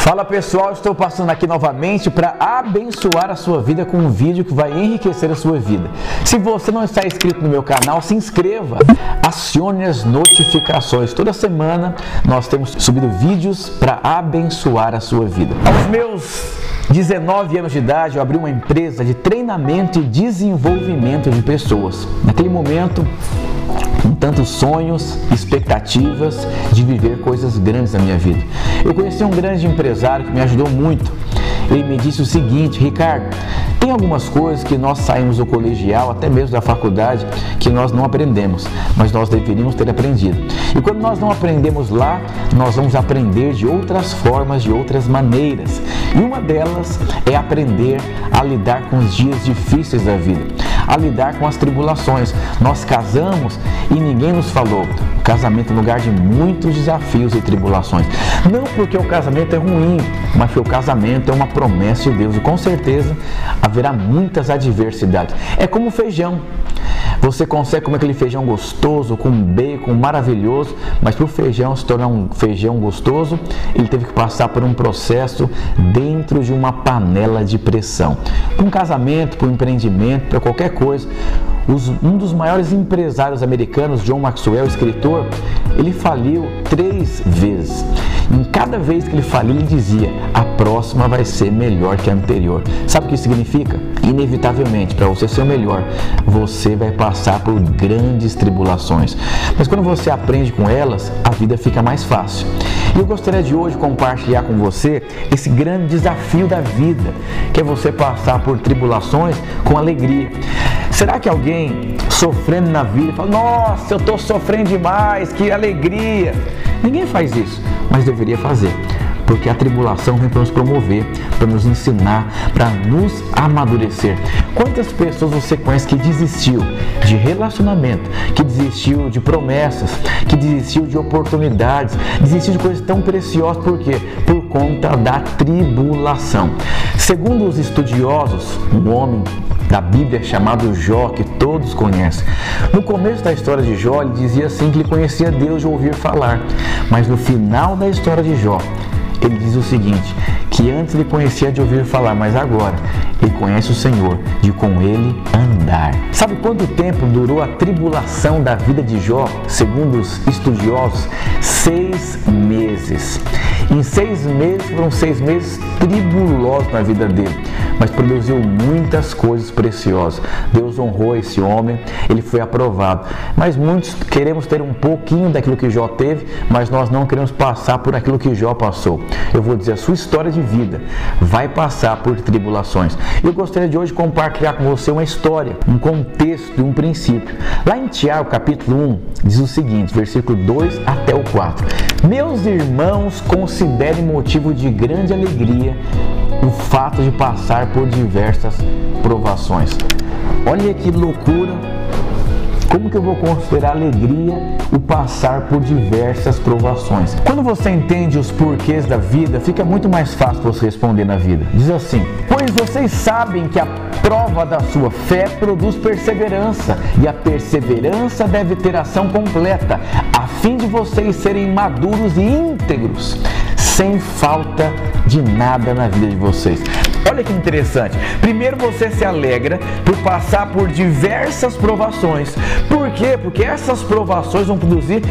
Fala pessoal, estou passando aqui novamente para abençoar a sua vida com um vídeo que vai enriquecer a sua vida. Se você não está inscrito no meu canal, se inscreva, acione as notificações. Toda semana nós temos subido vídeos para abençoar a sua vida. Aos meus 19 anos de idade, eu abri uma empresa de treinamento e desenvolvimento de pessoas. Naquele momento, com tantos sonhos, expectativas de viver coisas grandes na minha vida. Eu conheci um grande empresário que me ajudou muito. Ele me disse o seguinte, Ricardo, tem algumas coisas que nós saímos do colegial, até mesmo da faculdade, que nós não aprendemos, mas nós deveríamos ter aprendido. E quando nós não aprendemos lá, nós vamos aprender de outras formas, de outras maneiras. E uma delas é aprender a lidar com os dias difíceis da vida, a lidar com as tribulações. Nós casamos e ninguém nos falou. O casamento é lugar de muitos desafios e tribulações. Não porque o casamento é ruim, mas porque o casamento é uma promessa de Deus e com certeza haverá muitas adversidades. É como feijão. Você consegue comer aquele feijão gostoso, com bacon maravilhoso, mas para o feijão se tornar um feijão gostoso, ele teve que passar por um processo dentro de uma panela de pressão. Para um casamento, para um empreendimento, para qualquer coisa, os, um dos maiores empresários americanos, John Maxwell, escritor, ele faliu três vezes. Em cada vez que ele faliu, ele dizia: a próxima vai ser melhor que a anterior. Sabe o que isso significa? Inevitavelmente, para você ser o melhor, você vai passar por grandes tribulações. Mas quando você aprende com elas, a vida fica mais fácil. E eu gostaria de hoje compartilhar com você esse grande desafio da vida, que é você passar por tribulações com alegria. Será que alguém sofrendo na vida fala: Nossa, eu estou sofrendo demais, que alegria? Ninguém faz isso, mas deveria fazer porque a tribulação vem para nos promover, para nos ensinar, para nos amadurecer. Quantas pessoas você conhece que desistiu de relacionamento, que desistiu de promessas, que desistiu de oportunidades, desistiu de coisas tão preciosas, por quê? Por conta da tribulação. Segundo os estudiosos, um homem da Bíblia chamado Jó, que todos conhecem. No começo da história de Jó, ele dizia assim que ele conhecia Deus de ouvir falar, mas no final da história de Jó, ele diz o seguinte: que antes ele conhecia de ouvir falar, mas agora ele conhece o Senhor, de com ele andar. Sabe quanto tempo durou a tribulação da vida de Jó, segundo os estudiosos? Seis meses. Em seis meses foram seis meses tribulosos na vida dele, mas produziu muitas coisas preciosas. Deus honrou esse homem, ele foi aprovado. Mas muitos queremos ter um pouquinho daquilo que Jó teve, mas nós não queremos passar por aquilo que Jó passou. Eu vou dizer, a sua história de vida vai passar por tribulações. Eu gostaria de hoje compartilhar com você uma história, um contexto, um princípio. Lá em Tiago, capítulo 1, diz o seguinte, versículo 2 até o 4. Meus irmãos, considerem motivo de grande alegria o fato de passar por diversas provações. Olha que loucura como que eu vou considerar alegria o passar por diversas provações? Quando você entende os porquês da vida, fica muito mais fácil você responder na vida. Diz assim: Pois vocês sabem que a prova da sua fé produz perseverança, e a perseverança deve ter ação completa, a fim de vocês serem maduros e íntegros, sem falta de nada na vida de vocês. Olha que interessante. Primeiro você se alegra por passar por diversas provações. Por quê? Porque essas provações vão produzir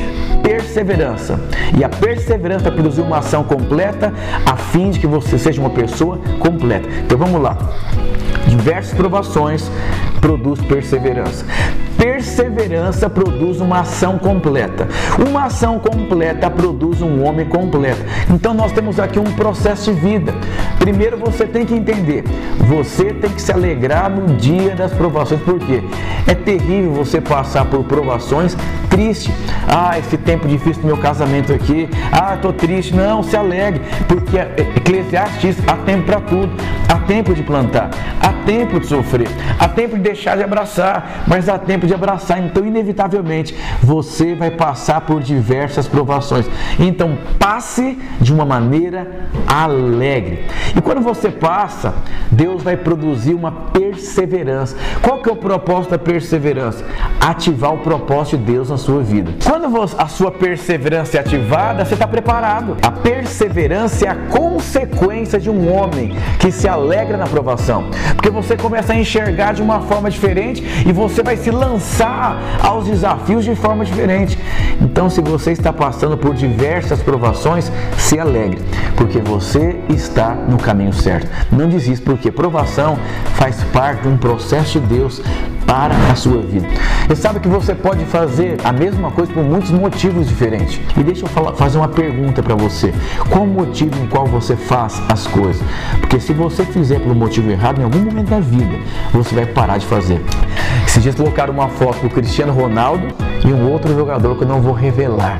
perseverança. E a perseverança vai produzir uma ação completa a fim de que você seja uma pessoa completa. Então vamos lá. Diversas provações produz perseverança. Perseverança produz uma ação completa. Uma ação completa produz um homem completo. Então nós temos aqui um processo de vida. Primeiro você tem que entender, você tem que se alegrar no dia das provações, porque é terrível você passar por provações triste. Ah, esse tempo difícil do meu casamento aqui. Ah, tô triste. Não, se alegre, porque Eclesiastes há tempo para tudo. Há tempo de plantar, há tempo de sofrer, há tempo de deixar de abraçar, mas há tempo de abraçar. Então, inevitavelmente, você vai passar por diversas provações. Então, passe de uma maneira alegre. E quando você passa, Deus vai produzir uma perseverança. Qual que é o propósito da perseverança? Ativar o propósito de Deus na sua vida. Quando a sua perseverança é ativada, você está preparado. A perseverança é a consequência de um homem que se alegra na aprovação. Porque você começa a enxergar de uma forma diferente e você vai se lançar aos desafios de forma diferente. Então, se você está passando por diversas provações, se alegre, porque você está no caminho certo. Não desista, porque provação faz parte de um processo de Deus para a sua vida. E sabe que você pode fazer a mesma coisa por muitos motivos diferentes. E deixa eu falar, fazer uma pergunta para você: qual o motivo em qual você faz as coisas? Porque se você fizer pelo motivo errado, em algum momento da vida, você vai parar de fazer. Esses dias colocaram uma foto do Cristiano Ronaldo e um outro jogador que eu não vou revelar.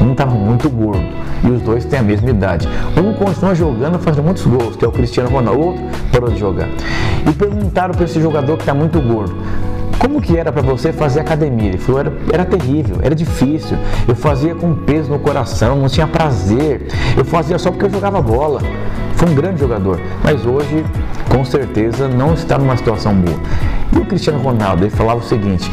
Um estava muito gordo e os dois têm a mesma idade. Um continua jogando, fazendo muitos gols, que é o Cristiano Ronaldo. O outro parou de jogar. E perguntaram para esse jogador que está muito gordo: como que era para você fazer academia? Ele falou, era, era terrível, era difícil. Eu fazia com peso no coração, não tinha prazer. Eu fazia só porque eu jogava bola. Foi um grande jogador, mas hoje, com certeza, não está numa situação boa. E o Cristiano Ronaldo, ele falava o seguinte: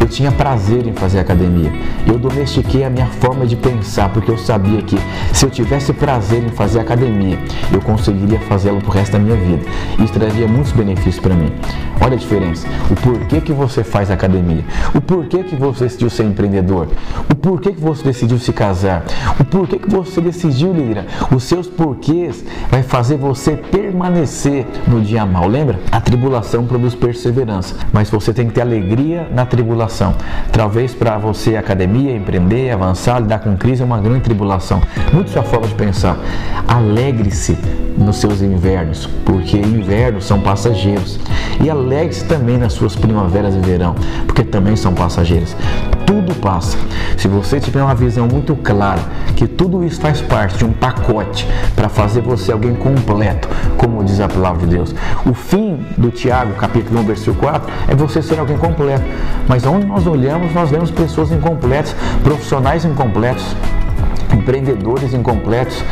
eu tinha prazer em fazer academia. Eu domestiquei a minha forma de pensar, porque eu sabia que se eu tivesse prazer em fazer academia, eu conseguiria fazê-lo pro resto da minha vida. Isso traria muitos benefícios para mim. Olha a diferença. O porquê que você faz academia. O porquê que você decidiu ser empreendedor. O porquê que você decidiu se casar. O porquê que você decidiu liderar. Os seus porquês vai fazer você permanecer no dia mal. Lembra? A tribulação produz perseverança, mas você tem que ter alegria na tribulação tribulação. Talvez para você academia, empreender, avançar, lidar com crise é uma grande tribulação. Muito sua forma de pensar. Alegre-se nos seus invernos, porque invernos são passageiros. E alegre-se também nas suas primaveras e verão, porque também são passageiros. Tudo passa. Se você tiver uma visão muito clara que tudo isso faz parte de um pacote para fazer você alguém completo, como diz a palavra de Deus. O fim do Tiago, capítulo 1, versículo 4, é você ser alguém completo. Mas onde nós olhamos, nós vemos pessoas incompletas, profissionais incompletos empreendedores incompletos,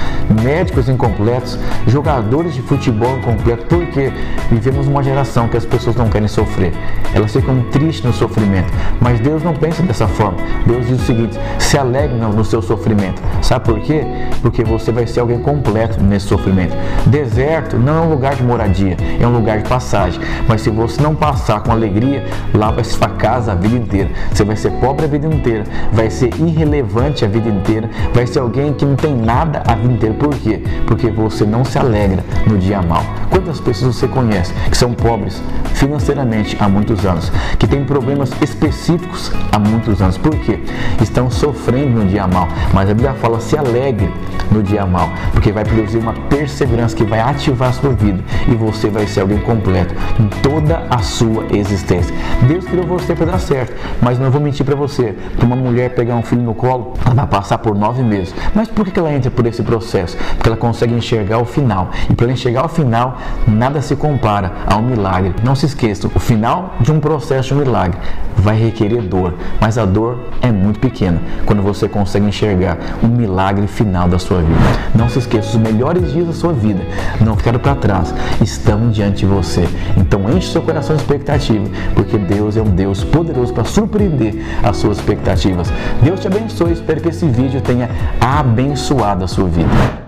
médicos incompletos, jogadores de futebol incompletos, porque vivemos uma geração que as pessoas não querem sofrer, elas ficam tristes no sofrimento, mas Deus não pensa dessa forma. Deus diz o seguinte: se alegre no seu sofrimento. Sabe por quê? Porque você vai ser alguém completo nesse sofrimento. Deserto não é um lugar de moradia, é um lugar de passagem. Mas se você não passar com alegria, lá vai sua casa a vida inteira. Você vai ser pobre a vida inteira, vai ser irrelevante a vida inteira, vai ser ser alguém que não tem nada a vida inteira. Por quê? Porque você não se alegra no dia mal. Quantas pessoas você conhece que são pobres financeiramente há muitos anos, que têm problemas específicos há muitos anos? Por quê? Estão sofrendo no dia mal. Mas a Bíblia fala: se alegre no dia mal, porque vai produzir uma perseverança que vai ativar a sua vida e você vai ser alguém completo em toda a sua existência. Deus criou você para dar certo, mas não vou mentir para você: para uma mulher pegar um filho no colo, ela vai passar por nove meses mas por que ela entra por esse processo? Porque ela consegue enxergar o final. E para enxergar o final, nada se compara a um milagre. Não se esqueça, o final de um processo de um milagre vai requerer dor, mas a dor é muito pequena quando você consegue enxergar o milagre final da sua vida. Não se esqueça, os melhores dias da sua vida não ficaram para trás, estão diante de você. Então enche seu coração de expectativa, porque Deus é um Deus poderoso para surpreender as suas expectativas. Deus te abençoe, espero que esse vídeo tenha abençoado a sua vida.